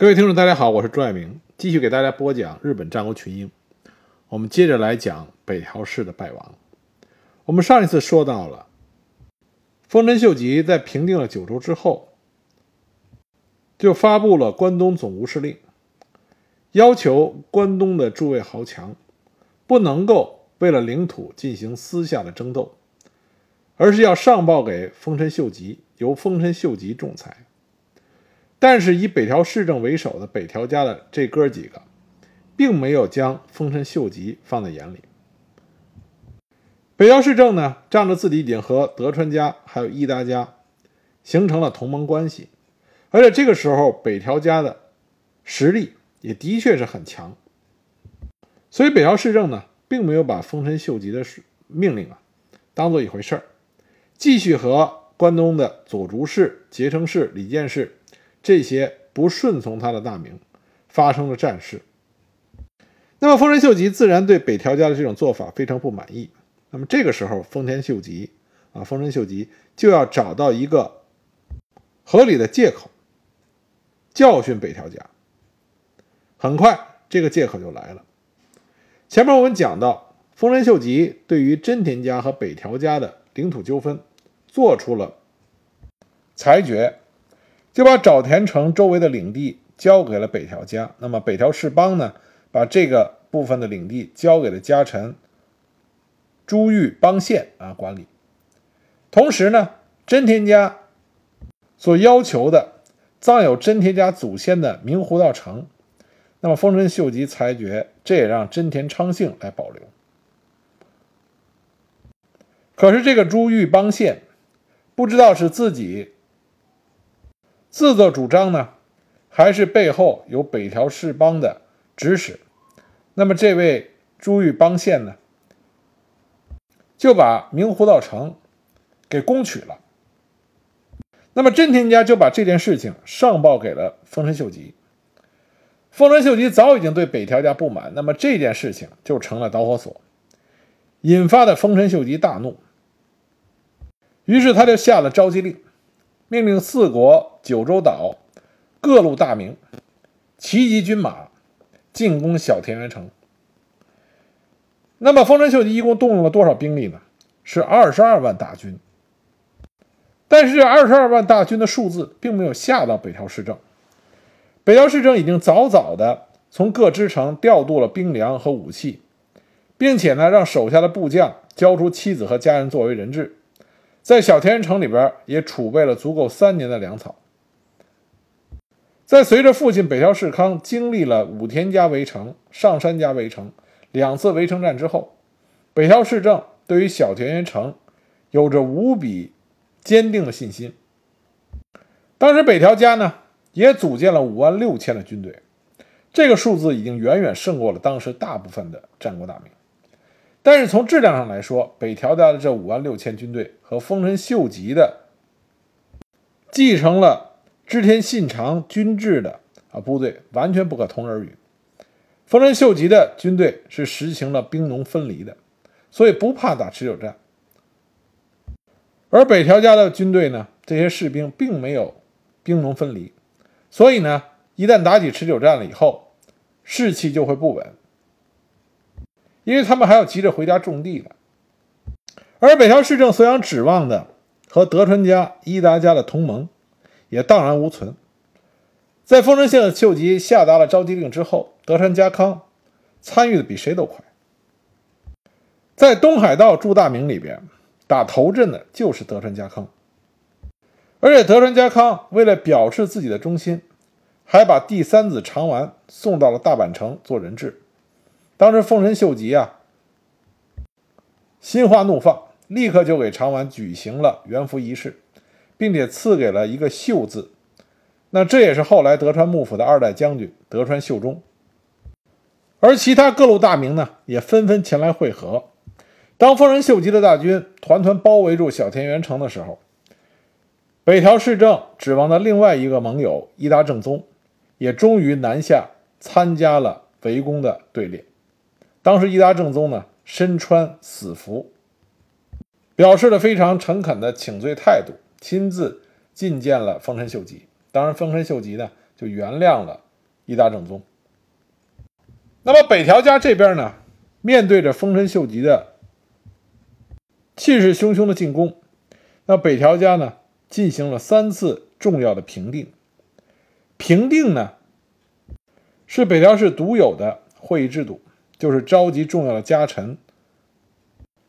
各位听众，大家好，我是朱爱明，继续给大家播讲日本战国群英。我们接着来讲北条氏的败亡。我们上一次说到了，丰臣秀吉在平定了九州之后，就发布了关东总务司令，要求关东的诸位豪强不能够为了领土进行私下的争斗，而是要上报给丰臣秀吉，由丰臣秀吉仲裁。但是以北条氏政为首的北条家的这哥几个，并没有将丰臣秀吉放在眼里。北条氏政呢，仗着自己已经和德川家还有伊达家形成了同盟关系，而且这个时候北条家的实力也的确是很强，所以北条氏政呢，并没有把丰臣秀吉的命令啊当做一回事儿，继续和关东的佐竹氏、结城氏、里见氏。这些不顺从他的大名，发生了战事。那么丰臣秀吉自然对北条家的这种做法非常不满意。那么这个时候，丰田秀吉啊，丰臣秀吉就要找到一个合理的借口，教训北条家。很快，这个借口就来了。前面我们讲到，丰臣秀吉对于真田家和北条家的领土纠纷做出了裁决。就把沼田城周围的领地交给了北条家，那么北条氏邦呢，把这个部分的领地交给了家臣朱玉邦宪啊管理。同时呢，真田家所要求的葬有真田家祖先的明湖道城，那么丰臣秀吉裁决，这也让真田昌幸来保留。可是这个朱玉邦宪不知道是自己。自作主张呢，还是背后有北条氏邦的指使？那么这位朱玉邦宪呢，就把明湖道城给攻取了。那么真田家就把这件事情上报给了丰臣秀吉。丰臣秀吉早已经对北条家不满，那么这件事情就成了导火索，引发的丰臣秀吉大怒。于是他就下了召集令。命令四国九州岛各路大名齐集军马进攻小田园城。那么丰臣秀吉一共动用了多少兵力呢？是二十二万大军。但是这二十二万大军的数字并没有吓到北条氏政。北条氏政已经早早的从各支城调度了兵粮和武器，并且呢让手下的部将交出妻子和家人作为人质。在小田园城里边也储备了足够三年的粮草。在随着父亲北条氏康经历了武田家围城、上杉家围城两次围城战之后，北条氏政对于小田园城有着无比坚定的信心。当时北条家呢也组建了五万六千的军队，这个数字已经远远胜过了当时大部分的战国大名。但是从质量上来说，北条家的这五万六千军队和丰臣秀吉的继承了织田信长军制的啊部队完全不可同日而语。丰臣秀吉的军队是实行了兵农分离的，所以不怕打持久战。而北条家的军队呢，这些士兵并没有兵农分离，所以呢，一旦打起持久战了以后，士气就会不稳。因为他们还要急着回家种地呢，而北条氏政所想指望的和德川家、伊达家的同盟也荡然无存。在丰臣县的秀吉下达了召集令之后，德川家康参与的比谁都快。在东海道诸大名里边，打头阵的就是德川家康，而且德川家康为了表示自己的忠心，还把第三子长丸送到了大阪城做人质。当时丰臣秀吉啊，心花怒放，立刻就给长丸举行了元服仪式，并且赐给了一个“秀”字。那这也是后来德川幕府的二代将军德川秀忠。而其他各路大名呢，也纷纷前来会合。当丰臣秀吉的大军团团包围住小田园城的时候，北条氏政指望的另外一个盟友伊达政宗，也终于南下参加了围攻的队列。当时伊达正宗呢身穿死服，表示了非常诚恳的请罪态度，亲自觐见了丰臣秀吉。当然，丰臣秀吉呢就原谅了一打正宗。那么北条家这边呢，面对着丰臣秀吉的气势汹汹的进攻，那北条家呢进行了三次重要的平定。平定呢是北条氏独有的会议制度，就是召集重要的家臣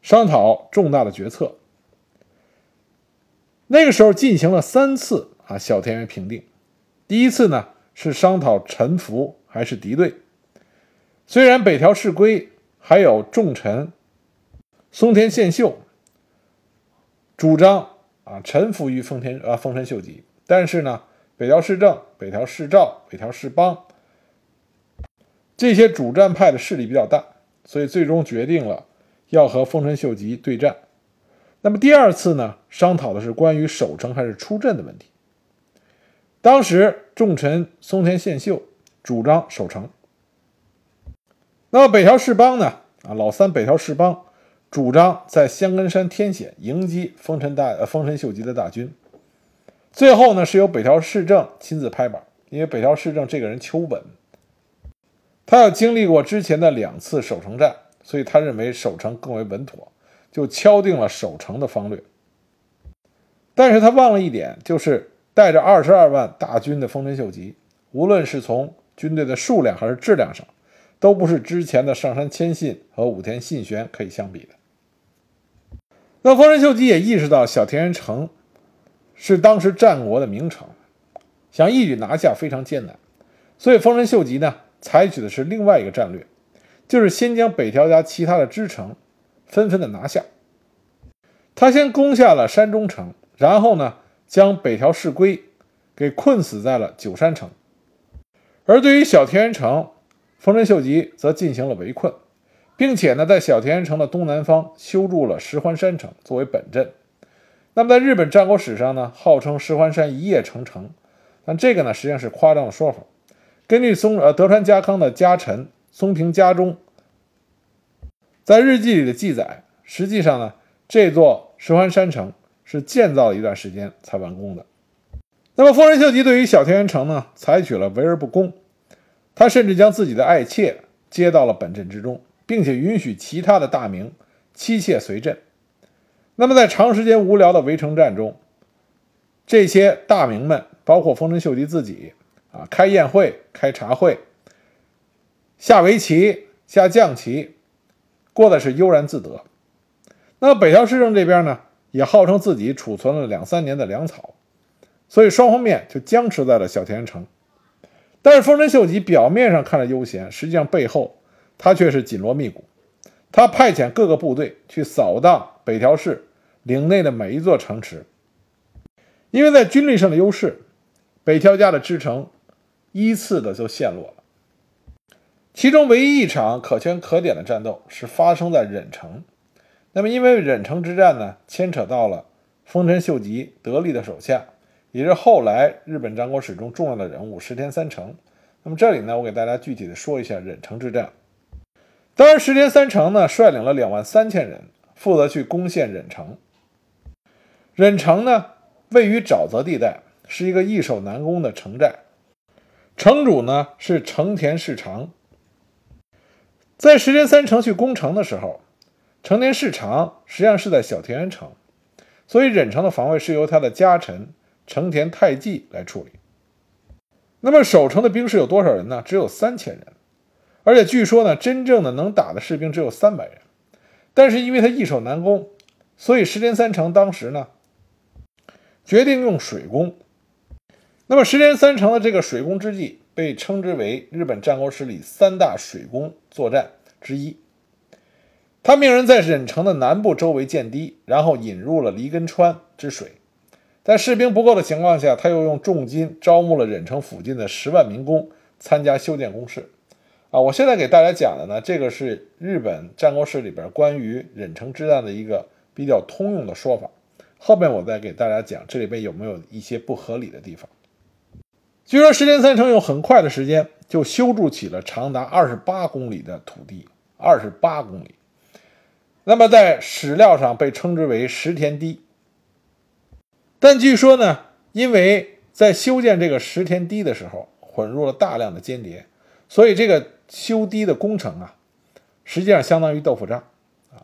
商讨重大的决策。那个时候进行了三次啊小田园平定，第一次呢是商讨臣服还是敌对。虽然北条氏规还有重臣松田宪秀主张啊臣服于丰田啊丰臣秀吉，但是呢北条氏政、北条氏照、北条氏邦这些主战派的势力比较大，所以最终决定了要和丰臣秀吉对战。那么第二次呢，商讨的是关于守城还是出阵的问题。当时重臣松田宪秀主张守城，那么北条氏邦呢，啊老三北条氏邦主张在香根山天险迎击丰臣大呃丰臣秀吉的大军。最后呢，是由北条氏政亲自拍板，因为北条氏政这个人求稳，他要经历过之前的两次守城战，所以他认为守城更为稳妥。就敲定了守城的方略，但是他忘了一点，就是带着二十二万大军的丰臣秀吉，无论是从军队的数量还是质量上，都不是之前的上杉谦信和武田信玄可以相比的。那丰臣秀吉也意识到小田原城是当时战国的名城，想一举拿下非常艰难，所以丰臣秀吉呢，采取的是另外一个战略，就是先将北条家其他的支城。纷纷的拿下，他先攻下了山中城，然后呢，将北条氏规给困死在了九山城。而对于小田原城，丰臣秀吉则进行了围困，并且呢，在小田原城的东南方修筑了石环山城作为本阵。那么，在日本战国史上呢，号称石环山一夜成城，但这个呢，实际上是夸张的说法。根据松呃德川家康的家臣松平家中。在日记里的记载，实际上呢，这座石环山城是建造了一段时间才完工的。那么，丰臣秀吉对于小田原城呢，采取了围而不攻，他甚至将自己的爱妾接到了本镇之中，并且允许其他的大名妻妾随镇。那么，在长时间无聊的围城战中，这些大名们，包括丰臣秀吉自己啊，开宴会、开茶会、下围棋、下象棋。过的是悠然自得。那北条氏政这边呢，也号称自己储存了两三年的粮草，所以双方面就僵持在了小田原城。但是丰臣秀吉表面上看着悠闲，实际上背后他却是紧锣密鼓。他派遣各个部队去扫荡北条氏领内的每一座城池，因为在军力上的优势，北条家的支城依次的就陷落了。其中唯一一场可圈可点的战斗是发生在忍城。那么，因为忍城之战呢，牵扯到了丰臣秀吉得力的手下，也是后来日本战国史中重要的人物石田三成。那么这里呢，我给大家具体的说一下忍城之战。当然，石田三成呢，率领了两万三千人，负责去攻陷忍城。忍城呢，位于沼泽地带，是一个易守难攻的城寨。城主呢是成田市长。在石田三成去攻城的时候，成田市长实际上是在小田原城，所以忍城的防卫是由他的家臣成田太纪来处理。那么守城的兵士有多少人呢？只有三千人，而且据说呢，真正的能打的士兵只有三百人。但是因为他易守难攻，所以石田三成当时呢，决定用水攻。那么石田三成的这个水攻之计。被称之为日本战国史里三大水攻作战之一。他命人在忍城的南部周围建堤，然后引入了离根川之水。在士兵不够的情况下，他又用重金招募了忍城附近的十万民工参加修建工事。啊，我现在给大家讲的呢，这个是日本战国史里边关于忍城之战的一个比较通用的说法。后面我再给大家讲这里边有没有一些不合理的地方。据说石田三成用很快的时间就修筑起了长达二十八公里的土地，二十八公里。那么在史料上被称之为石田堤。但据说呢，因为在修建这个石田堤的时候，混入了大量的间谍，所以这个修堤的工程啊，实际上相当于豆腐渣，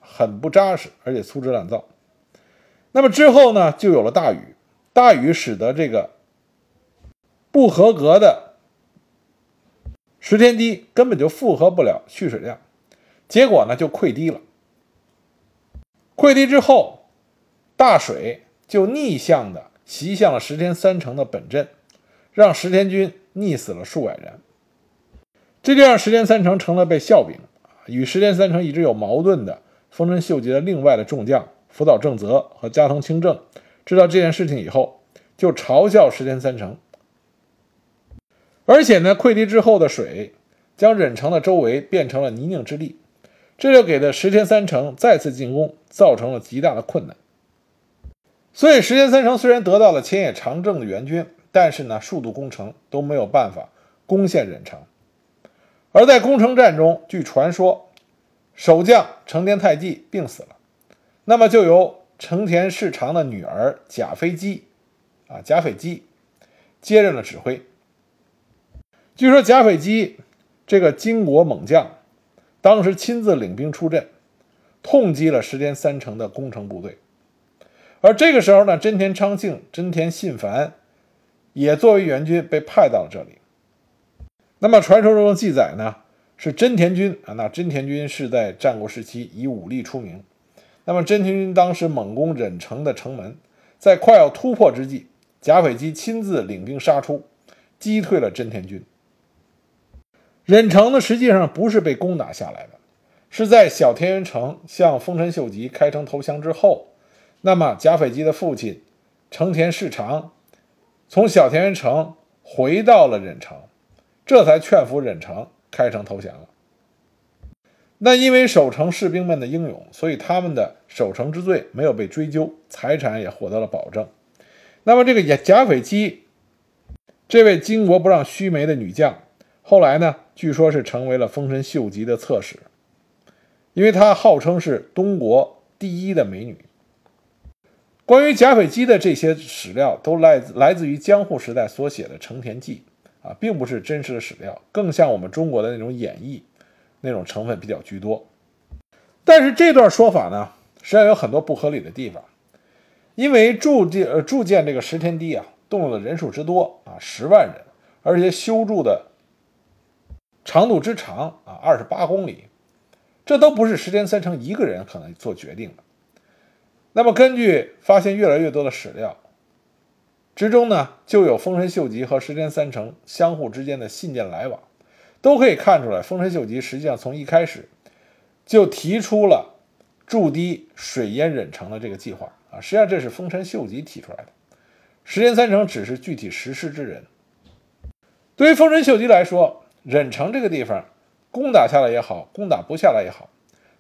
很不扎实，而且粗制滥造。那么之后呢，就有了大雨，大雨使得这个不合格的石田堤根本就负荷不了蓄水量，结果呢就溃堤了。溃堤之后，大水就逆向的袭向了石田三成的本阵，让石田军溺死了数百人。这就让石田三成成了被笑柄。与石田三成一直有矛盾的丰臣秀吉的另外的众将福岛正则和加藤清正，知道这件事情以后，就嘲笑石田三成。而且呢，溃堤之后的水将忍城的周围变成了泥泞之地。这就给的石田三成再次进攻造成了极大的困难，所以石田三成虽然得到了千叶长政的援军，但是呢，数度攻城都没有办法攻陷忍城。而在攻城战中，据传说，守将成田太纪病死了，那么就由成田市长的女儿甲斐姬，啊，甲斐姬接任了指挥。据说甲斐姬这个金国猛将。当时亲自领兵出阵，痛击了石田三成的攻城部队。而这个时候呢，真田昌庆、真田信繁也作为援军被派到了这里。那么传说中的记载呢，是真田军啊，那真田军是在战国时期以武力出名。那么真田军当时猛攻忍城的城门，在快要突破之际，贾斐基亲自领兵杀出，击退了真田军。忍城呢，实际上不是被攻打下来的，是在小田原城向丰臣秀吉开城投降之后，那么甲斐基的父亲成田市长从小田原城回到了忍城，这才劝服忍城开城投降了。那因为守城士兵们的英勇，所以他们的守城之罪没有被追究，财产也获得了保证。那么这个甲斐基这位巾帼不让须眉的女将。后来呢，据说是成为了丰臣秀吉的侧室，因为她号称是东国第一的美女。关于贾斐基的这些史料，都来自来自于江户时代所写的《成田记》啊，并不是真实的史料，更像我们中国的那种演绎，那种成分比较居多。但是这段说法呢，实际上有很多不合理的地方，因为铸建呃铸建这个石田堤啊，动用的人数之多啊，十万人，而且修筑的。长度之长啊，二十八公里，这都不是石田三成一个人可能做决定的。那么，根据发现越来越多的史料之中呢，就有丰臣秀吉和石田三成相互之间的信件来往，都可以看出来，丰臣秀吉实际上从一开始就提出了筑堤水淹忍城的这个计划啊。实际上，这是丰臣秀吉提出来的，石田三成只是具体实施之人。对于丰臣秀吉来说，忍城这个地方，攻打下来也好，攻打不下来也好，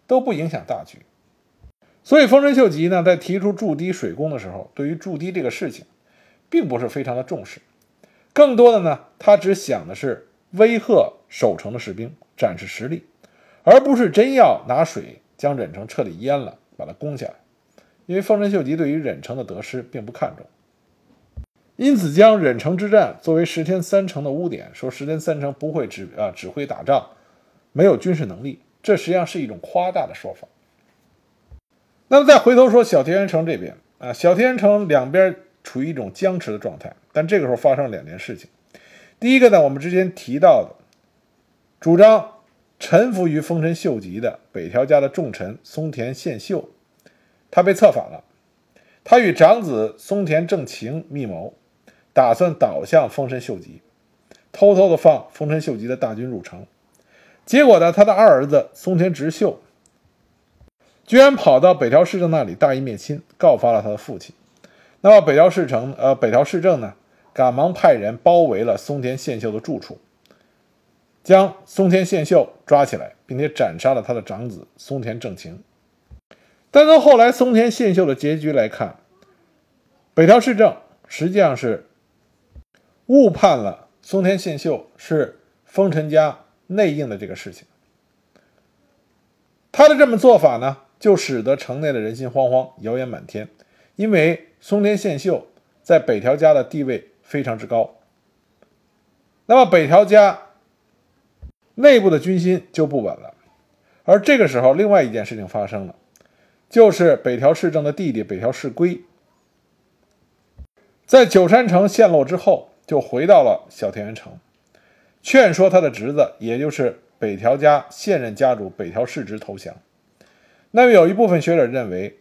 都不影响大局。所以丰臣秀吉呢，在提出筑堤水攻的时候，对于筑堤这个事情，并不是非常的重视。更多的呢，他只想的是威吓守城的士兵，展示实力，而不是真要拿水将忍城彻底淹了，把它攻下来。因为丰臣秀吉对于忍城的得失并不看重。因此，将忍城之战作为石田三成的污点，说石田三成不会指啊指挥打仗，没有军事能力，这实际上是一种夸大的说法。那么再回头说小田原城这边啊，小田原城两边处于一种僵持的状态，但这个时候发生了两件事情。第一个呢，我们之前提到的，主张臣服于丰臣秀吉的北条家的重臣松田宪秀，他被策反了，他与长子松田正晴密谋。打算倒向丰臣秀吉，偷偷的放丰臣秀吉的大军入城，结果呢，他的二儿子松田直秀居然跑到北条氏政那里大义灭亲，告发了他的父亲。那么北条氏城呃北条氏政呢，赶忙派人包围了松田宪秀的住处，将松田宪秀抓起来，并且斩杀了他的长子松田正晴。但从后来松田宪秀的结局来看，北条氏政实际上是。误判了松田信秀是丰臣家内应的这个事情，他的这么做法呢，就使得城内的人心惶惶，谣言满天。因为松田信秀在北条家的地位非常之高，那么北条家内部的军心就不稳了。而这个时候，另外一件事情发生了，就是北条氏政的弟弟北条氏规，在九山城陷落之后，就回到了小田原城，劝说他的侄子，也就是北条家现任家主北条氏直投降。那么有一部分学者认为，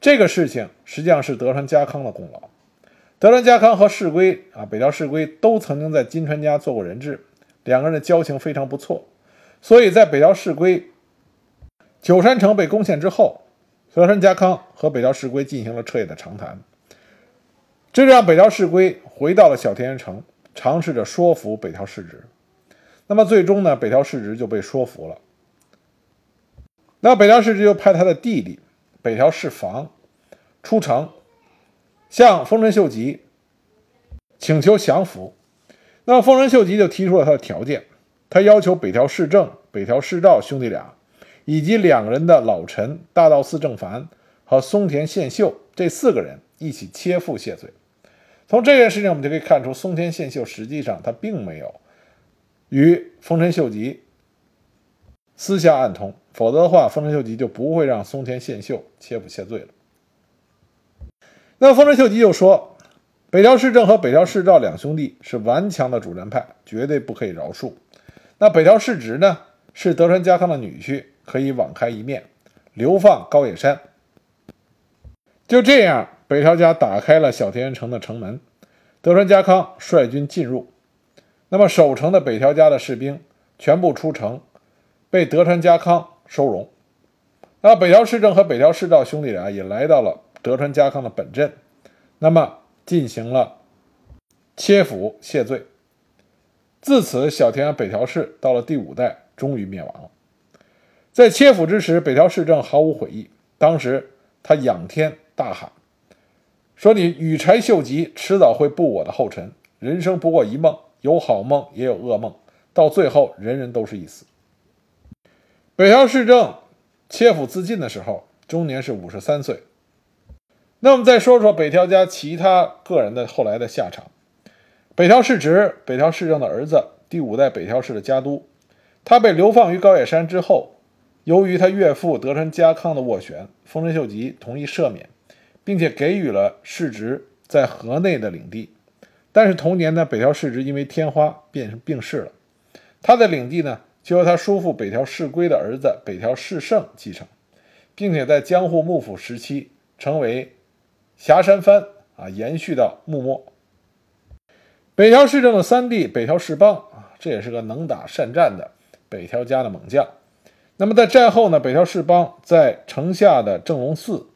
这个事情实际上是德川家康的功劳。德川家康和世归啊，北条世归都曾经在金川家做过人质，两个人的交情非常不错，所以在北条世归。九山城被攻陷之后，德川家康和北条氏规进行了彻夜的长谈，这让北条氏规回到了小田原城，尝试着说服北条氏直。那么最终呢，北条氏直就被说服了。那北条氏直就派他的弟弟北条氏房出城，向丰臣秀吉请求降服。那么丰臣秀吉就提出了他的条件，他要求北条氏政、北条氏照兄弟俩。以及两人的老臣大道寺正凡和松田宪秀这四个人一起切腹谢罪。从这件事情，我们就可以看出，松田宪秀实际上他并没有与丰臣秀吉私下暗通，否则的话，丰臣秀吉就不会让松田宪秀切腹谢罪了。那，丰臣秀吉就说，北条氏政和北条氏照两兄弟是顽强的主战派，绝对不可以饶恕。那北条氏直呢，是德川家康的女婿。可以网开一面，流放高野山。就这样，北条家打开了小田原城的城门，德川家康率军进入。那么守城的北条家的士兵全部出城，被德川家康收容。那北条氏政和北条氏照兄弟俩也来到了德川家康的本镇，那么进行了切腹谢罪。自此，小田原北条氏到了第五代终于灭亡了。在切腹之时，北条氏政毫无悔意。当时他仰天大喊：“说你羽柴秀吉迟早会步我的后尘。人生不过一梦，有好梦也有噩梦，到最后人人都是一死。”北条氏政切腹自尽的时候，终年是五十三岁。那我们再说说北条家其他个人的后来的下场。北条氏直，北条氏政的儿子，第五代北条氏的家督，他被流放于高野山之后。由于他岳父德川家康的斡旋，丰臣秀吉同意赦免，并且给予了世直在河内的领地。但是同年呢，北条氏直因为天花变成病逝了，他的领地呢就由他叔父北条氏规的儿子北条氏胜继承，并且在江户幕府时期成为霞山藩啊，延续到幕末。北条氏政的三弟北条氏邦啊，这也是个能打善战的北条家的猛将。那么在战后呢，北条氏邦在城下的正龙寺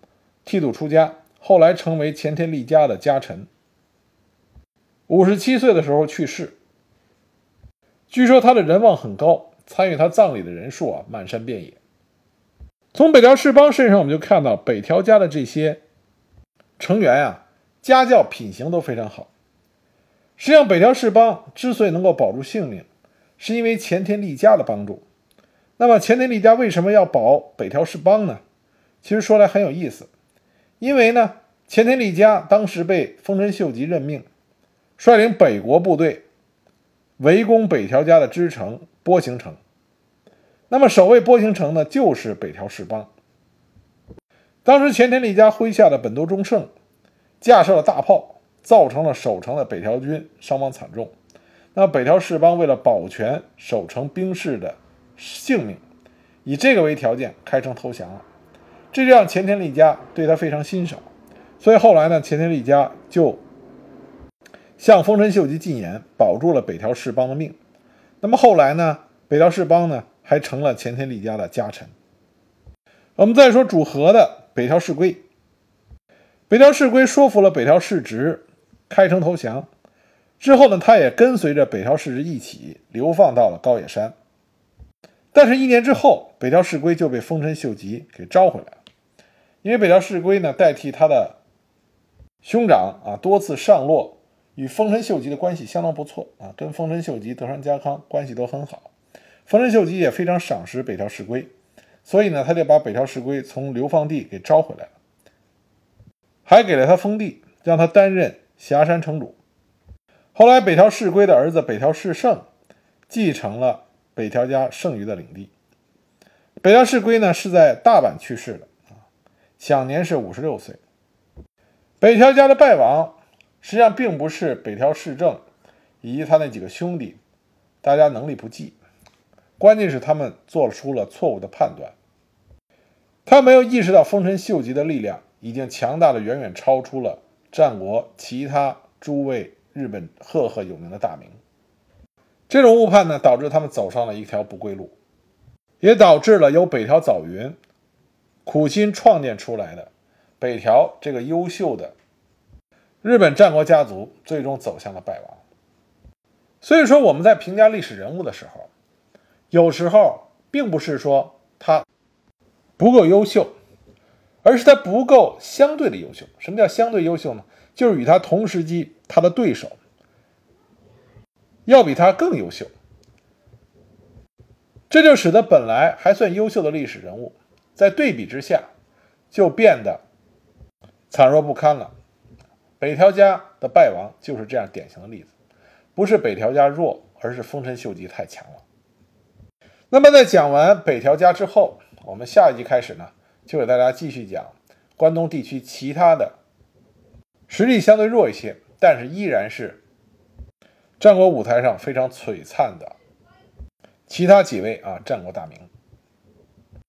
剃度出家，后来成为前田利家的家臣。五十七岁的时候去世。据说他的人望很高，参与他葬礼的人数啊漫山遍野。从北条氏邦身上，我们就看到北条家的这些成员啊，家教品行都非常好。实际上，北条氏邦之所以能够保住性命，是因为前田利家的帮助。那么前田利家为什么要保北条氏邦呢？其实说来很有意思，因为呢，前田利家当时被丰臣秀吉任命，率领北国部队围攻北条家的支城波形城。那么守卫波形城呢，就是北条氏邦。当时前田利家麾下的本多忠胜架设了大炮，造成了守城的北条军伤亡惨重。那北条氏邦为了保全守城兵士的。性命，以这个为条件开城投降了，这就让前田利家对他非常欣赏，所以后来呢，前田利家就向丰臣秀吉进言，保住了北条氏邦的命。那么后来呢，北条氏邦呢还成了前田利家的家臣。我们再说主和的北条氏规，北条氏规说服了北条氏直开城投降之后呢，他也跟随着北条氏直一起流放到了高野山。但是，一年之后，北条氏规就被丰臣秀吉给招回来了。因为北条氏规呢，代替他的兄长啊，多次上洛，与丰臣秀吉的关系相当不错啊，跟丰臣秀吉、德川家康关系都很好。丰臣秀吉也非常赏识北条氏规，所以呢，他就把北条氏规从流放地给招回来了，还给了他封地，让他担任霞山城主。后来，北条氏规的儿子北条氏胜继承了北条家剩余的领地。北条氏规呢是在大阪去世的，享年是五十六岁。北条家的败亡，实际上并不是北条氏政以及他那几个兄弟，大家能力不济，关键是他们做出了错误的判断。他没有意识到丰臣秀吉的力量已经强大的远远超出了战国其他诸位日本赫赫有名的大名。这种误判呢，导致他们走上了一条不归路，也导致了由北条早云苦心创建出来的北条这个优秀的日本战国家族最终走向了败亡。所以说，我们在评价历史人物的时候，有时候并不是说他。不够优秀，而是他不够相对的优秀。什么叫相对优秀呢？就是与他同时期他的对手要比他更优秀，这就使得本来还算优秀的历史人物，在对比之下就变得惨弱不堪了。北条家的败亡就是这样典型的例子，不是北条家弱，而是丰臣秀吉太强了。那么在讲完北条家之后，我们下一集开始呢，就给大家继续讲关东地区其他的实力相对弱一些，但是依然是战国舞台上非常璀璨的其他几位啊战国大名。